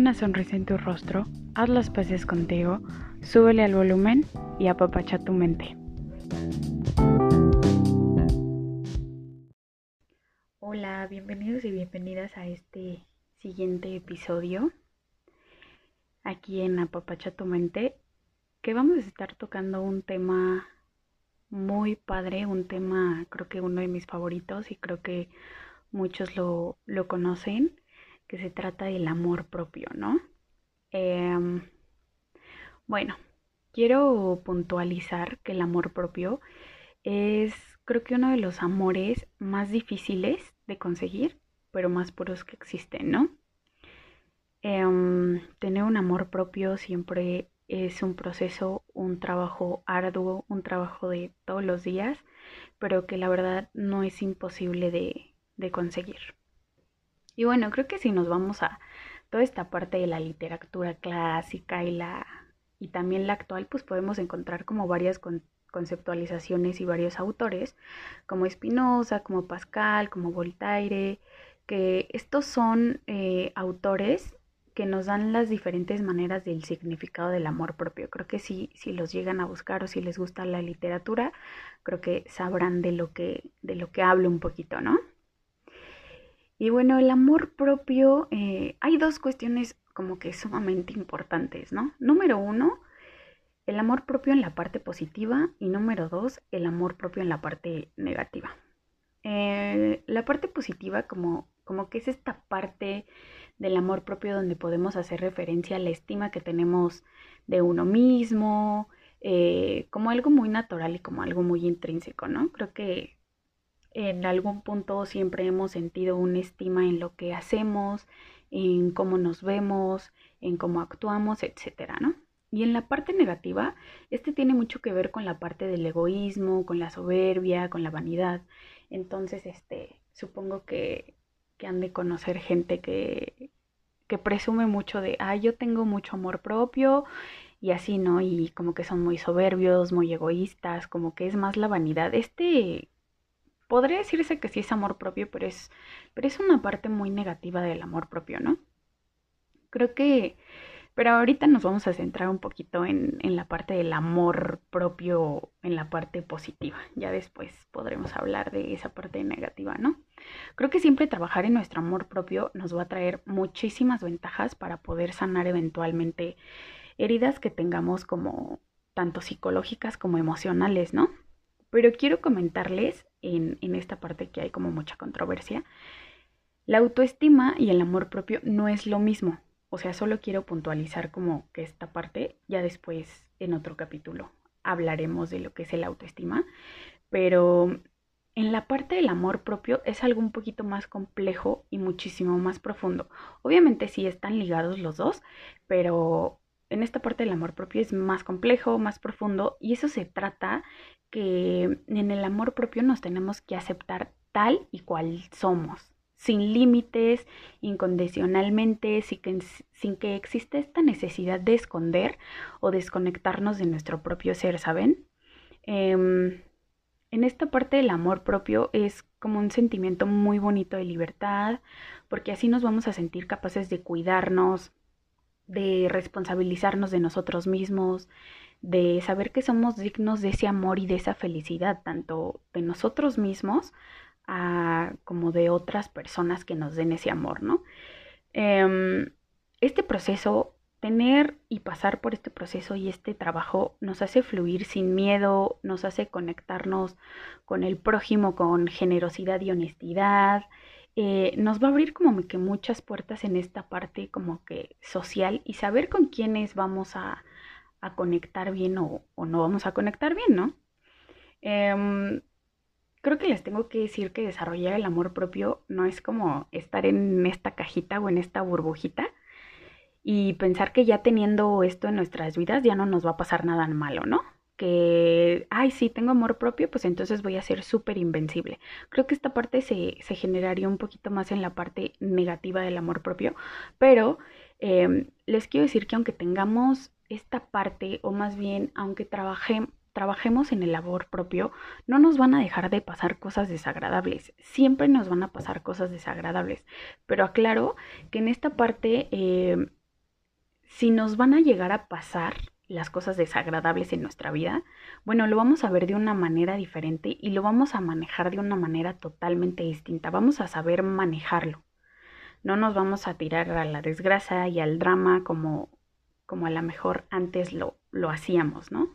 una sonrisa en tu rostro, haz las paces contigo, súbele al volumen y apapacha tu mente. Hola, bienvenidos y bienvenidas a este siguiente episodio aquí en Apapacha tu mente, que vamos a estar tocando un tema muy padre, un tema creo que uno de mis favoritos y creo que muchos lo, lo conocen que se trata del amor propio, ¿no? Em, bueno, quiero puntualizar que el amor propio es creo que uno de los amores más difíciles de conseguir, pero más puros que existen, ¿no? Em, tener un amor propio siempre es un proceso, un trabajo arduo, un trabajo de todos los días, pero que la verdad no es imposible de conseguir. Y bueno, creo que si nos vamos a toda esta parte de la literatura clásica y la y también la actual, pues podemos encontrar como varias conceptualizaciones y varios autores, como Spinoza, como Pascal, como Voltaire, que estos son eh, autores que nos dan las diferentes maneras del significado del amor propio. Creo que si, si los llegan a buscar o si les gusta la literatura, creo que sabrán de lo que, de lo que hablo un poquito, ¿no? Y bueno, el amor propio, eh, hay dos cuestiones como que sumamente importantes, ¿no? Número uno, el amor propio en la parte positiva y número dos, el amor propio en la parte negativa. Eh, la parte positiva como, como que es esta parte del amor propio donde podemos hacer referencia a la estima que tenemos de uno mismo, eh, como algo muy natural y como algo muy intrínseco, ¿no? Creo que en algún punto siempre hemos sentido una estima en lo que hacemos, en cómo nos vemos, en cómo actuamos, etcétera, ¿no? Y en la parte negativa, este tiene mucho que ver con la parte del egoísmo, con la soberbia, con la vanidad. Entonces, este, supongo que, que han de conocer gente que, que presume mucho de, ah, yo tengo mucho amor propio y así, ¿no? Y como que son muy soberbios, muy egoístas, como que es más la vanidad. Este podría decirse que sí es amor propio, pero es, pero es una parte muy negativa del amor propio, ¿no? Creo que, pero ahorita nos vamos a centrar un poquito en, en la parte del amor propio, en la parte positiva. Ya después podremos hablar de esa parte negativa, ¿no? Creo que siempre trabajar en nuestro amor propio nos va a traer muchísimas ventajas para poder sanar eventualmente heridas que tengamos como tanto psicológicas como emocionales, ¿no? Pero quiero comentarles en, esta parte que hay como mucha controversia. La autoestima y el amor propio no es lo mismo. O sea, solo quiero puntualizar como que esta parte, ya después en otro capítulo hablaremos de lo que es el autoestima, pero en la parte del amor propio es algo un poquito más complejo y muchísimo más profundo. Obviamente sí están ligados los dos, pero en esta parte del amor propio es más complejo, más profundo y eso se trata que en el amor propio nos tenemos que aceptar tal y cual somos, sin límites, incondicionalmente, sin que, sin que exista esta necesidad de esconder o desconectarnos de nuestro propio ser, ¿saben? Em, en esta parte del amor propio es como un sentimiento muy bonito de libertad, porque así nos vamos a sentir capaces de cuidarnos, de responsabilizarnos de nosotros mismos, de saber que somos dignos de ese amor y de esa felicidad, tanto de nosotros mismos como de otras personas que nos den ese amor, ¿no? Em, este proceso, tener y pasar por este proceso y este trabajo nos hace fluir sin miedo, nos hace conectarnos con el prójimo con generosidad y honestidad, eh, nos va a abrir como que muchas puertas en esta parte como que social y saber con quiénes vamos a, a conectar bien o, no vamos a conectar bien, ¿no? Em, creo que les tengo que decir que desarrollar el amor propio no es como estar en esta cajita o en esta burbujita y pensar que ya teniendo esto en nuestras vidas ya no nos va a pasar nada malo, ¿no? Que, ay, sí, tengo amor propio, pues entonces voy a ser súper invencible. Creo que esta parte se, se, generaría un poquito más en la parte negativa del amor propio, pero em, les quiero decir que aunque tengamos esta parte, o más bien, aunque trabajemos en el labor propio, no nos van a dejar de pasar cosas desagradables. Siempre nos van a pasar cosas desagradables. Pero aclaro que en esta parte eh, si nos van a llegar a pasar las cosas desagradables en nuestra vida, bueno, lo vamos a ver de una manera diferente y lo vamos a manejar de una manera totalmente distinta. Vamos a saber manejarlo. No nos vamos a tirar a la desgracia y al drama como, como a lo mejor antes lo, lo hacíamos, ¿no?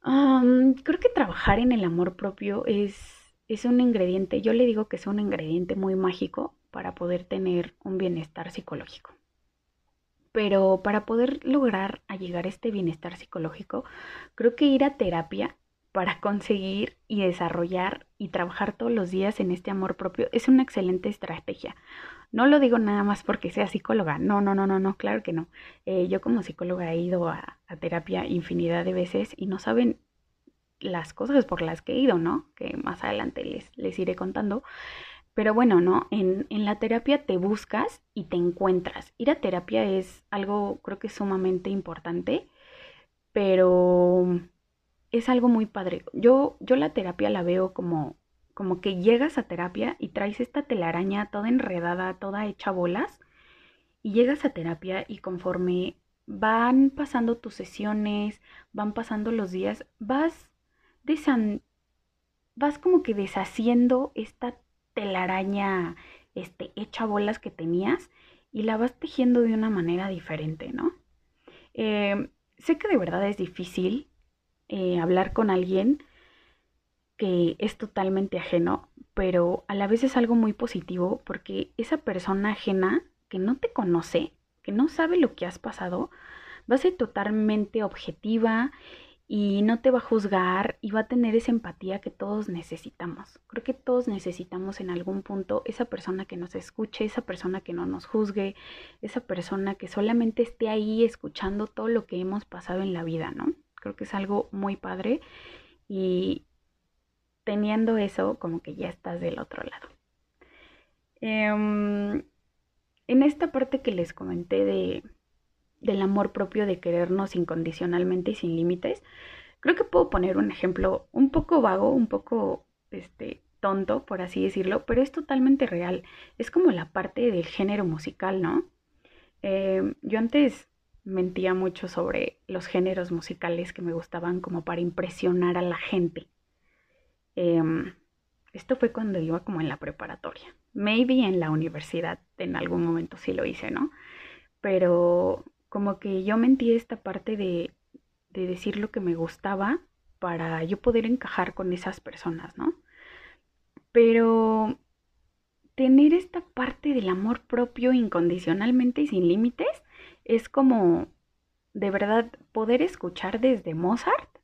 creo que trabajar en el amor propio es, es un ingrediente, yo le digo que es un ingrediente muy mágico para poder tener un bienestar psicológico. Pero para poder lograr llegar a este bienestar psicológico, creo que ir a terapia para conseguir y desarrollar y trabajar todos los días en este amor propio es una excelente estrategia. No lo digo nada más porque sea psicóloga, no, no, no, no, no, claro que no. Eh, yo como psicóloga he ido a, terapia infinidad de veces y no saben las cosas por las que he ido, ¿no? Que más adelante les, les iré contando. Pero bueno, ¿no? En, en, la terapia te buscas y te encuentras. Ir a terapia es algo, creo que sumamente importante, pero es algo muy padre. Yo, yo la terapia la veo como, como que llegas a terapia y traes esta telaraña toda enredada, toda hecha bolas, y llegas a terapia y conforme van pasando tus sesiones, van pasando los días, vas desan vas como que deshaciendo esta telaraña este, hecha bolas que tenías y la vas tejiendo de una manera diferente, ¿no? Eh, sé que de verdad es difícil eh, hablar con alguien que es totalmente ajeno, pero a la vez es algo muy positivo porque esa persona ajena que no te conoce, que no sabe lo que has pasado, va a ser totalmente objetiva y no te va a juzgar y va a tener esa empatía que todos necesitamos. Creo que todos necesitamos en algún punto esa persona que nos escuche, esa persona que no nos juzgue, esa persona que solamente esté ahí escuchando todo lo que hemos pasado en la vida, ¿no? Creo que es algo muy padre y teniendo eso como que ya estás del otro lado. Em, en esta parte que les comenté de del amor propio de querernos incondicionalmente y sin límites, creo que puedo poner un ejemplo un poco vago, un poco este tonto, por así decirlo, pero es totalmente real. Es como la parte del género musical, ¿no? Em, yo antes mentía mucho sobre los géneros musicales que me gustaban como para impresionar a la gente. Em, esto fue cuando iba como en la preparatoria. Maybe en la universidad en algún momento sí lo hice, ¿no? Pero como que yo mentí esta parte de, de decir lo que me gustaba para yo poder encajar con esas personas, ¿no? Pero tener esta parte del amor propio incondicionalmente y sin límites es como de verdad poder escuchar desde Mozart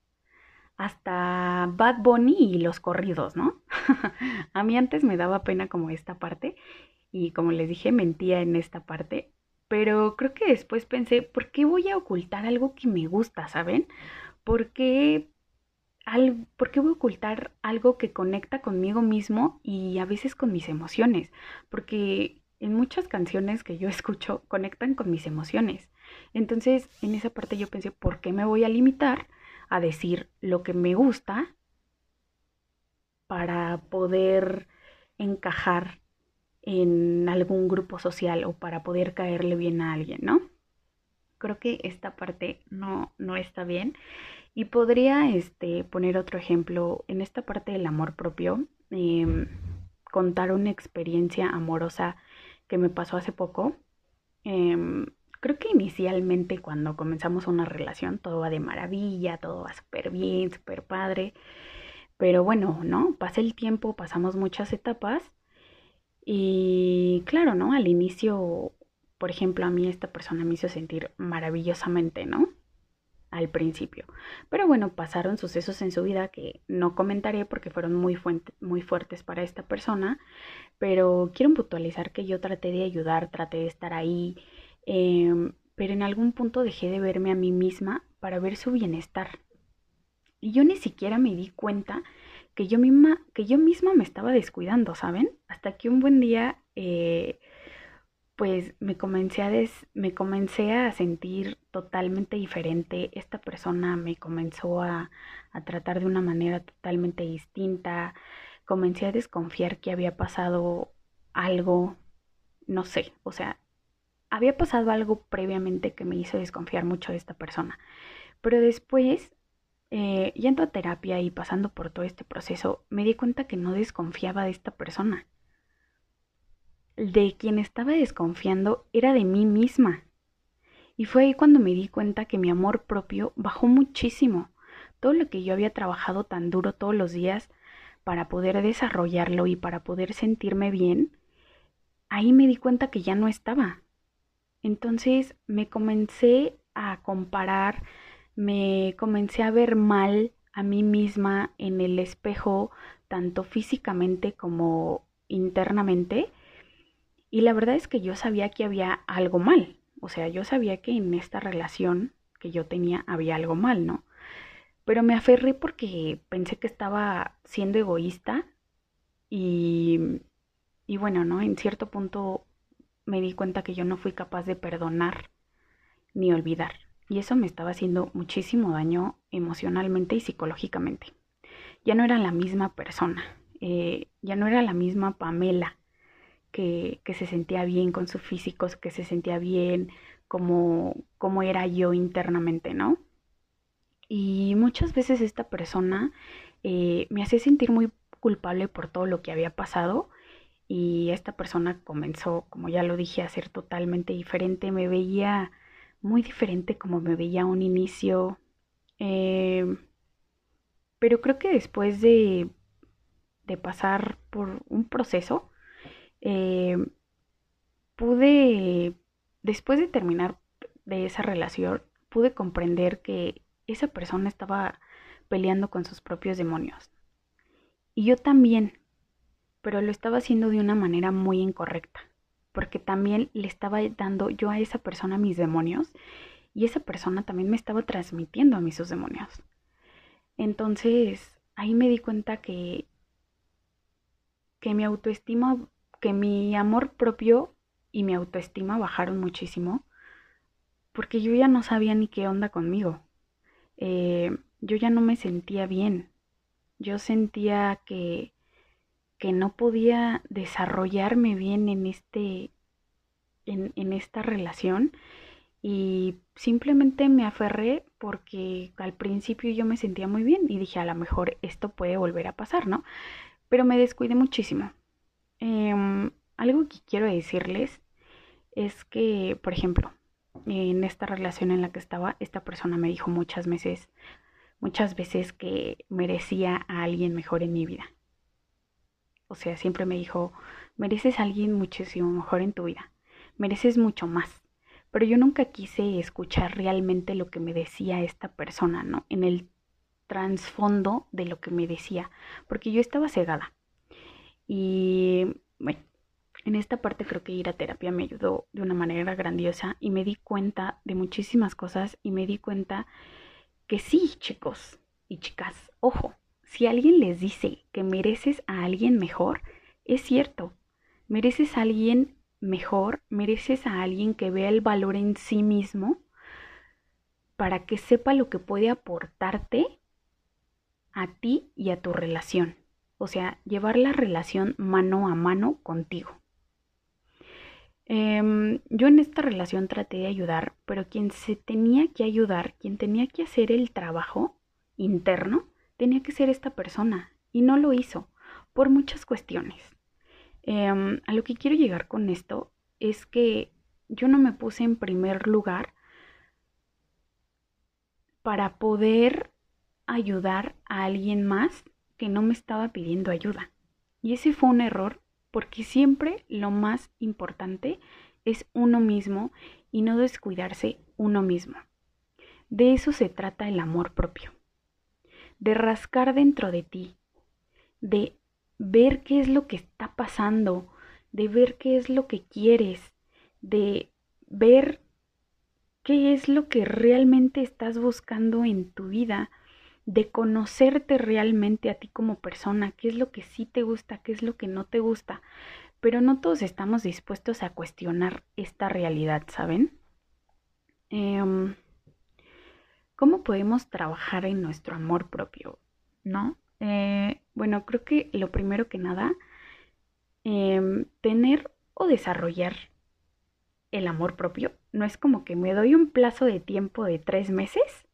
hasta Bad Bunny y los corridos, ¿no? a mí antes me daba pena como esta parte y como les dije mentía en esta parte, pero creo que después pensé, ¿por qué voy a ocultar algo que me gusta, ¿saben? ¿Por qué, ¿Por qué voy a ocultar algo que conecta conmigo mismo y a veces con mis emociones? Porque en muchas canciones que yo escucho conectan con mis emociones. Entonces, en esa parte yo pensé, ¿por qué me voy a limitar a decir lo que me gusta para poder encajar en algún grupo social o para poder caerle bien a alguien, ¿no? Creo que esta parte no, no está bien. Y podría este, poner otro ejemplo en esta parte del amor propio, em, contar una experiencia amorosa que me pasó hace poco. Em, creo que inicialmente cuando comenzamos una relación todo va de maravilla, todo va súper bien, súper padre. Pero bueno, ¿no? Pasa el tiempo, pasamos muchas etapas y claro, ¿no? Al inicio, por ejemplo, a mí esta persona me hizo sentir maravillosamente, ¿no? Al principio. Pero bueno, pasaron sucesos en su vida que no comentaré porque fueron muy, muy fuertes para esta persona. Pero quiero puntualizar que yo traté de ayudar, traté de estar ahí. Em, pero en algún punto dejé de verme a mí misma para ver su bienestar. Y yo ni siquiera me di cuenta que yo misma, que yo misma me estaba descuidando, ¿saben? Hasta que un buen día, eh, pues me comencé, a me comencé a sentir totalmente diferente. Esta persona me comenzó a, a tratar de una manera totalmente distinta. Comencé a desconfiar que había pasado algo, no sé, o sea, había pasado algo previamente que me hizo desconfiar mucho de esta persona. Pero después, eh, yendo a terapia y pasando por todo este proceso, me di cuenta que no desconfiaba de esta persona. De quien estaba desconfiando era de mí misma. Y fue ahí cuando me di cuenta que mi amor propio bajó muchísimo. Todo lo que yo había trabajado tan duro todos los días para poder desarrollarlo y para poder sentirme bien, ahí me di cuenta que ya no estaba. Entonces me comencé a comparar, me comencé a ver mal a mí misma en el espejo, tanto físicamente como internamente. Y la verdad es que yo sabía que había algo mal. O sea, yo sabía que en esta relación que yo tenía había algo mal, ¿no? Pero me aferré porque pensé que estaba siendo egoísta y, y bueno, ¿no? En cierto punto me di cuenta que yo no fui capaz de perdonar ni olvidar. Y eso me estaba haciendo muchísimo daño emocionalmente y psicológicamente. Ya no era la misma persona, eh, ya no era la misma Pamela que, que, se sentía bien con su físico, que se sentía bien como, como era yo internamente, ¿no? Y muchas veces esta persona eh, me hacía sentir muy culpable por todo lo que había pasado y esta persona comenzó, como ya lo dije, a ser totalmente diferente. Me veía muy diferente como me veía a un inicio. Eh, pero creo que después de, de, pasar por un proceso, eh, pude, después de terminar de esa relación, pude comprender que esa persona estaba peleando con sus propios demonios. Y yo también, pero lo estaba haciendo de una manera muy incorrecta, porque también le estaba dando yo a esa persona mis demonios y esa persona también me estaba transmitiendo a mí sus demonios. Entonces, ahí me di cuenta que que mi autoestima, que mi amor propio y mi autoestima bajaron muchísimo, porque yo ya no sabía ni qué onda conmigo. Eh, yo ya no me sentía bien. Yo sentía que que no podía desarrollarme bien en este en, en esta relación y simplemente me aferré porque al principio yo me sentía muy bien y dije a lo mejor esto puede volver a pasar, ¿no? Pero me descuidé muchísimo. Eh, algo que quiero decirles es que, por ejemplo, en esta relación en la que estaba, esta persona me dijo muchas veces, muchas veces que merecía a alguien mejor en mi vida. O sea, siempre me dijo, mereces a alguien muchísimo mejor en tu vida, mereces mucho más. Pero yo nunca quise escuchar realmente lo que me decía esta persona, ¿no? En el trasfondo de lo que me decía, porque yo estaba cegada. Y bueno, en esta parte creo que ir a terapia me ayudó de una manera grandiosa y me di cuenta de muchísimas cosas y me di cuenta que sí, chicos y chicas, ojo, si alguien les dice que mereces a alguien mejor, es cierto. Mereces a alguien mejor, mereces a alguien que vea el valor en sí mismo para que sepa lo que puede aportarte a ti y a tu relación. O sea, llevar la relación mano a mano contigo. Eh, yo en esta relación traté de ayudar, pero quien se tenía que ayudar, quien tenía que hacer el trabajo interno, tenía que ser esta persona y no lo hizo por muchas cuestiones. Em, a lo que quiero llegar con esto es que yo no me puse en primer lugar para poder ayudar a alguien más que no me estaba pidiendo ayuda. Y ese fue un error porque siempre lo más importante es uno mismo y no descuidarse uno mismo. De eso se trata el amor propio de rascar dentro de ti, de ver qué es lo que está pasando, de ver qué es lo que quieres, de ver qué es lo que realmente estás buscando en tu vida, de conocerte realmente a ti como persona, qué es lo que sí te gusta, qué es lo que no te gusta. Pero no todos estamos dispuestos a cuestionar esta realidad, ¿saben? Eh, ¿Cómo podemos trabajar en nuestro amor propio? ¿No? Eh, bueno, creo que lo primero que nada, eh, tener o desarrollar el amor propio. No es como que me doy un plazo de tiempo de tres meses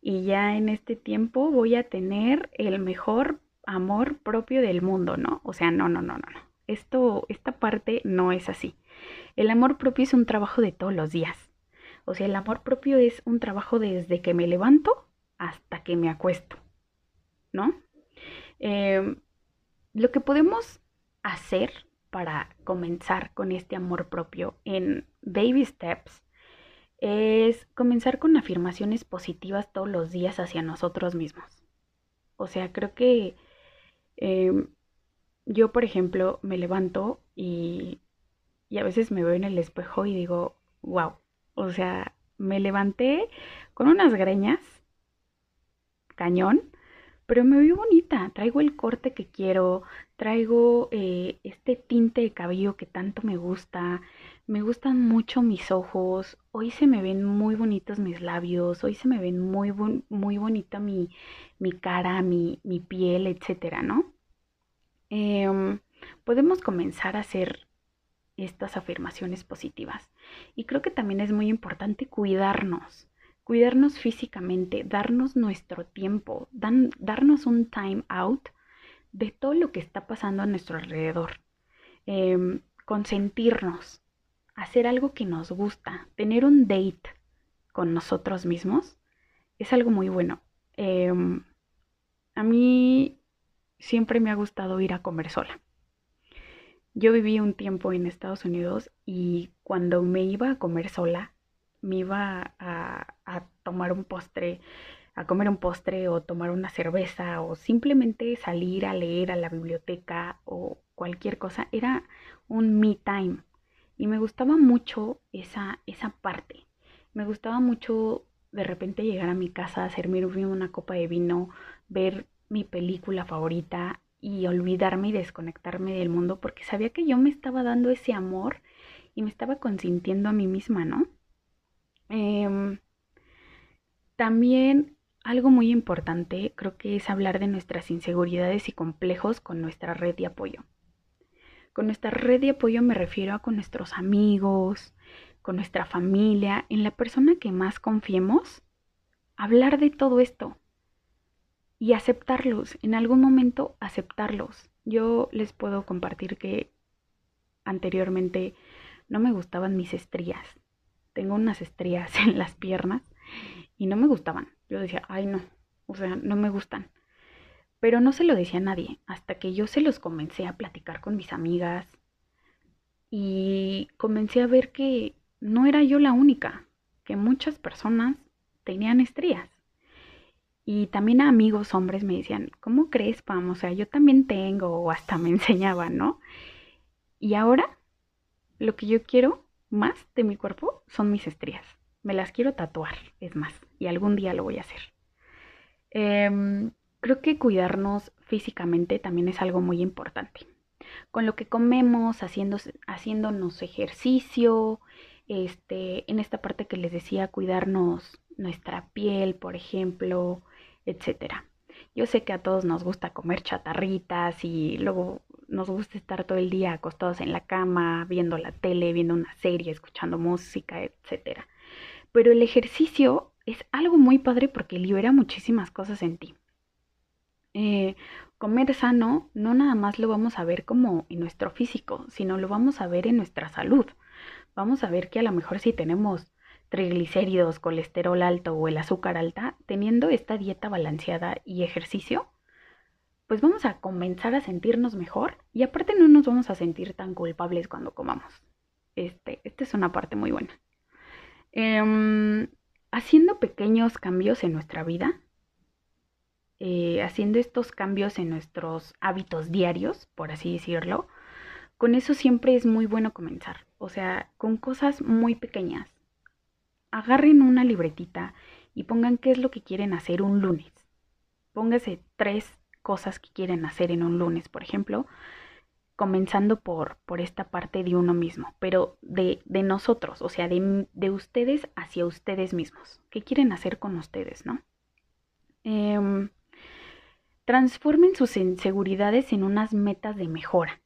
y ya en este tiempo voy a tener el mejor amor propio del mundo, ¿no? O sea, no, no, no, no, no. Esto, esta parte no es así. El amor propio es un trabajo de todos los días. O sea, el amor propio es un trabajo desde que me levanto hasta que me acuesto, ¿no? Em, lo que podemos hacer para comenzar con este amor propio en baby steps es comenzar con afirmaciones positivas todos los días hacia nosotros mismos. O sea, creo que em, yo, por ejemplo, me levanto y, y a veces me veo en el espejo y digo, wow, o sea, me levanté con unas greñas, cañón, pero me veo bonita, traigo el corte que quiero, traigo eh, este tinte de cabello que tanto me gusta, me gustan mucho mis ojos, hoy se me ven muy bonitos mis labios, hoy se me ven muy, muy bonita mi, mi cara, mi, mi, piel, etcétera, ¿no? Em, podemos comenzar a hacer estas afirmaciones positivas. Y creo que también es muy importante cuidarnos cuidarnos físicamente, darnos nuestro tiempo, darnos un time out de todo lo que está pasando a nuestro alrededor, em, consentirnos, hacer algo que nos gusta, tener un date con nosotros mismos, es algo muy bueno. Em, a mí siempre me ha gustado ir a comer sola. Yo viví un tiempo en Estados Unidos y cuando me iba a comer sola, me iba a, tomar un postre, a comer un postre o tomar una cerveza o simplemente salir a leer a la biblioteca o cualquier cosa, era un me time. Y me gustaba mucho esa, esa parte. Me gustaba mucho de repente llegar a mi casa, hacerme una copa de vino, ver mi película favorita y olvidarme y desconectarme del mundo porque sabía que yo me estaba dando ese amor y me estaba consintiendo a mí misma, ¿no? Em, también algo muy importante creo que es hablar de nuestras inseguridades y complejos con nuestra red de apoyo. Con nuestra red de apoyo me refiero a con nuestros amigos, con nuestra familia, en la persona que más confiemos, hablar de todo esto y aceptarlos, en algún momento aceptarlos. Yo les puedo compartir que anteriormente no me gustaban mis estrías, tengo unas estrías en las piernas y no me gustaban. Yo decía, ay no, o sea, no me gustan. Pero no se lo decía a nadie, hasta que yo se los comencé a platicar con mis amigas y comencé a ver que no era yo la única, que muchas personas tenían estrías. Y también a amigos hombres me decían, ¿cómo crees, Pam? O sea, yo también tengo, o hasta me enseñaban, ¿no? Y ahora lo que yo quiero más de mi cuerpo son mis estrías. Me las quiero tatuar, es más, y algún día lo voy a hacer. Em, creo que cuidarnos físicamente también es algo muy importante. Con lo que comemos, haciendo, haciéndonos ejercicio, este, en esta parte que les decía, cuidarnos nuestra piel, por ejemplo, etcétera. Yo sé que a todos nos gusta comer chatarritas y luego nos gusta estar todo el día acostados en la cama, viendo la tele, viendo una serie, escuchando música, etc. Pero el ejercicio es algo muy padre porque libera muchísimas cosas en ti. Eh, comer sano no nada más lo vamos a ver como en nuestro físico, sino lo vamos a ver en nuestra salud. Vamos a ver que a lo mejor si tenemos triglicéridos, colesterol alto o el azúcar alta, teniendo esta dieta balanceada y ejercicio, pues vamos a comenzar a sentirnos mejor y aparte no nos vamos a sentir tan culpables cuando comamos. Este, esta es una parte muy buena. Em, haciendo pequeños cambios en nuestra vida, eh, haciendo estos cambios en nuestros hábitos diarios, por así decirlo, con eso siempre es muy bueno comenzar. O sea, con cosas muy pequeñas. Agarren una libretita y pongan qué es lo que quieren hacer un lunes. Póngase tres cosas que quieren hacer en un lunes, por ejemplo, comenzando por, por esta parte de uno mismo, pero de, de nosotros, o sea, de, de, ustedes hacia ustedes mismos. ¿Qué quieren hacer con ustedes, no? Eh, transformen sus inseguridades en unas metas de mejora.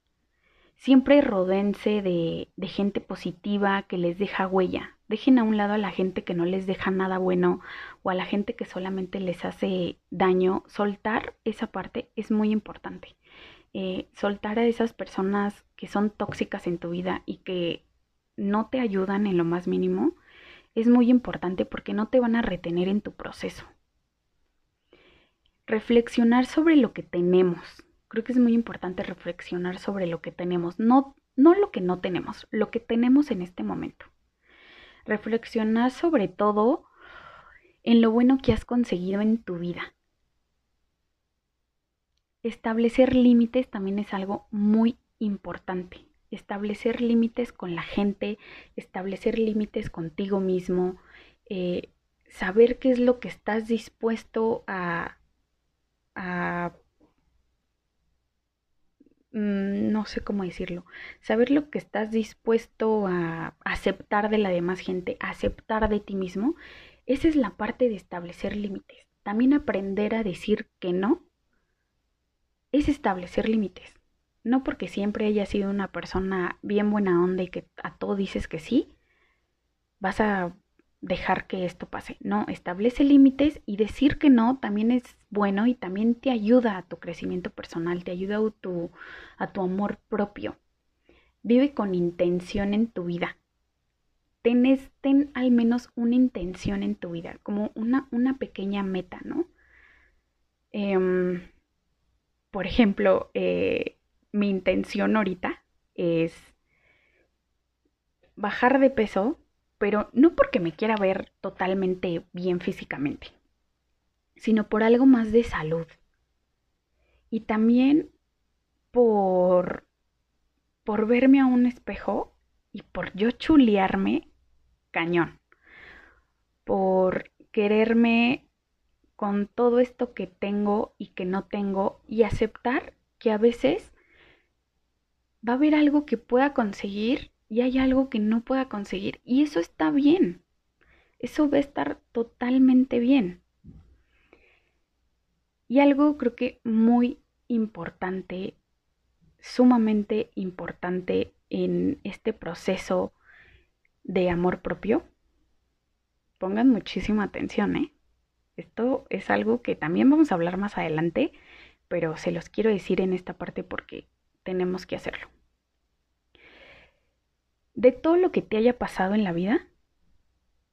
Siempre rodense de, de gente positiva que les deja huella. Dejen a un lado a la gente que no les deja nada bueno o a la gente que solamente les hace daño. Soltar esa parte es muy importante. Eh, soltar a esas personas que son tóxicas en tu vida y que no te ayudan en lo más mínimo es muy importante porque no te van a retener en tu proceso. Reflexionar sobre lo que tenemos. Creo que es muy importante reflexionar sobre lo que tenemos, no, no lo que no tenemos, lo que tenemos en este momento. Reflexionar sobre todo en lo bueno que has conseguido en tu vida. Establecer límites también es algo muy importante. Establecer límites con la gente, establecer límites contigo mismo, eh, saber qué es lo que estás dispuesto a, a mm, no sé cómo decirlo, saber lo que estás dispuesto a aceptar de la demás gente, aceptar de ti mismo, esa es la parte de establecer límites. También aprender a decir que no es establecer límites. No porque siempre hayas sido una persona bien buena onda y que a todo dices que sí, vas a dejar que esto pase. No, establece límites y decir que no también es bueno y también te ayuda a tu crecimiento personal, te ayuda a tu, a tu amor propio. Vive con intención en tu vida. Ten, ten al menos una intención en tu vida, como una, una pequeña meta, ¿no? Eh, por ejemplo, eh, mi intención ahorita es bajar de peso, pero no porque me quiera ver totalmente bien físicamente, sino por algo más de salud. Y también por, por verme a un espejo y por yo chulearme cañón. Por quererme con todo esto que tengo y que no tengo y aceptar que a veces va a haber algo que pueda conseguir y hay algo que no pueda conseguir y eso está bien. Eso va a estar totalmente bien. Y algo creo que muy importante, sumamente importante en este proceso de amor propio, pongan muchísima atención, ¿eh? Esto es algo que también vamos a hablar más adelante, pero se los quiero decir en esta parte porque tenemos que hacerlo. De todo lo que te haya pasado en la vida,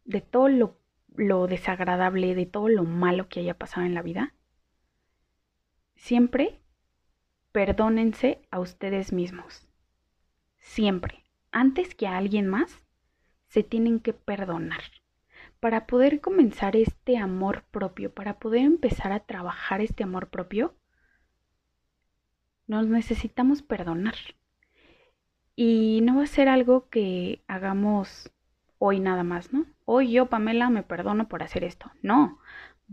de todo lo, desagradable, de todo lo malo que haya pasado en la vida, siempre perdónense a ustedes mismos. Siempre. Antes que a alguien más, se tienen que perdonar para poder comenzar este amor propio, para poder empezar a trabajar este amor propio, nos necesitamos perdonar. Y no va a ser algo que hagamos hoy nada más, ¿no? Hoy yo, Pamela, me perdono por hacer esto. No,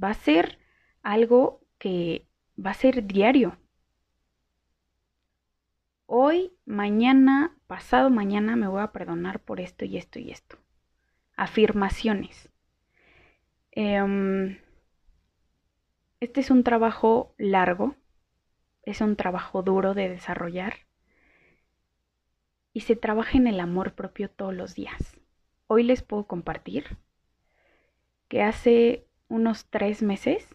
va a ser algo que va a ser diario. Hoy, mañana, pasado mañana me voy a perdonar por esto y esto y esto. Afirmaciones. Em, este es un trabajo largo, es un trabajo duro de desarrollar y se trabaja en el amor propio todos los días. Hoy les puedo compartir que hace unos tres meses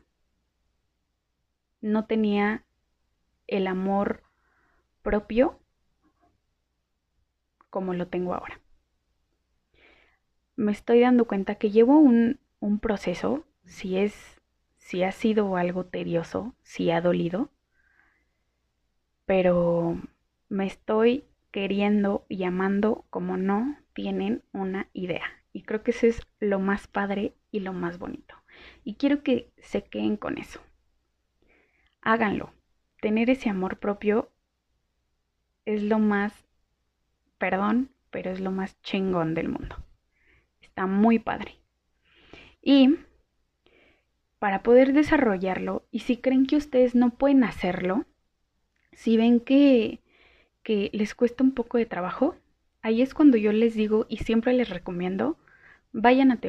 no tenía el amor propio como lo tengo ahora. Me estoy dando cuenta que llevo un, un proceso, si es, si ha sido algo tedioso, si ha dolido, pero me estoy queriendo y amando como no tienen una idea. Y creo que eso es lo más padre y lo más bonito. Y quiero que se queden con eso. Háganlo. Tener ese amor propio es lo más, perdón, pero es lo más chingón del mundo. Está muy padre. Y para poder desarrollarlo, y si creen que ustedes no pueden hacerlo, si ven que, que les cuesta un poco de trabajo, ahí es cuando yo les digo y siempre les recomiendo, vayan a,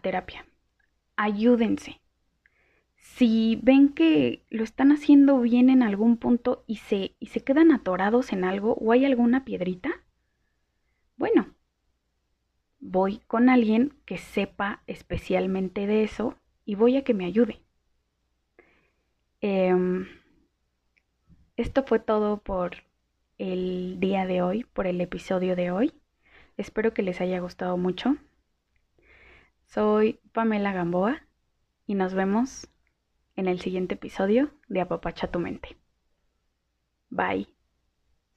terapia, ayúdense. Si ven que lo están haciendo bien en algún punto y se, y se quedan atorados en algo o hay alguna piedrita, bueno, voy con alguien que sepa especialmente de eso y voy a que me ayude. Em, esto fue todo por el día de hoy, por el episodio de hoy. Espero que les haya gustado mucho. Soy Pamela Gamboa y nos vemos en el siguiente episodio de Apapacha tu mente. Bye.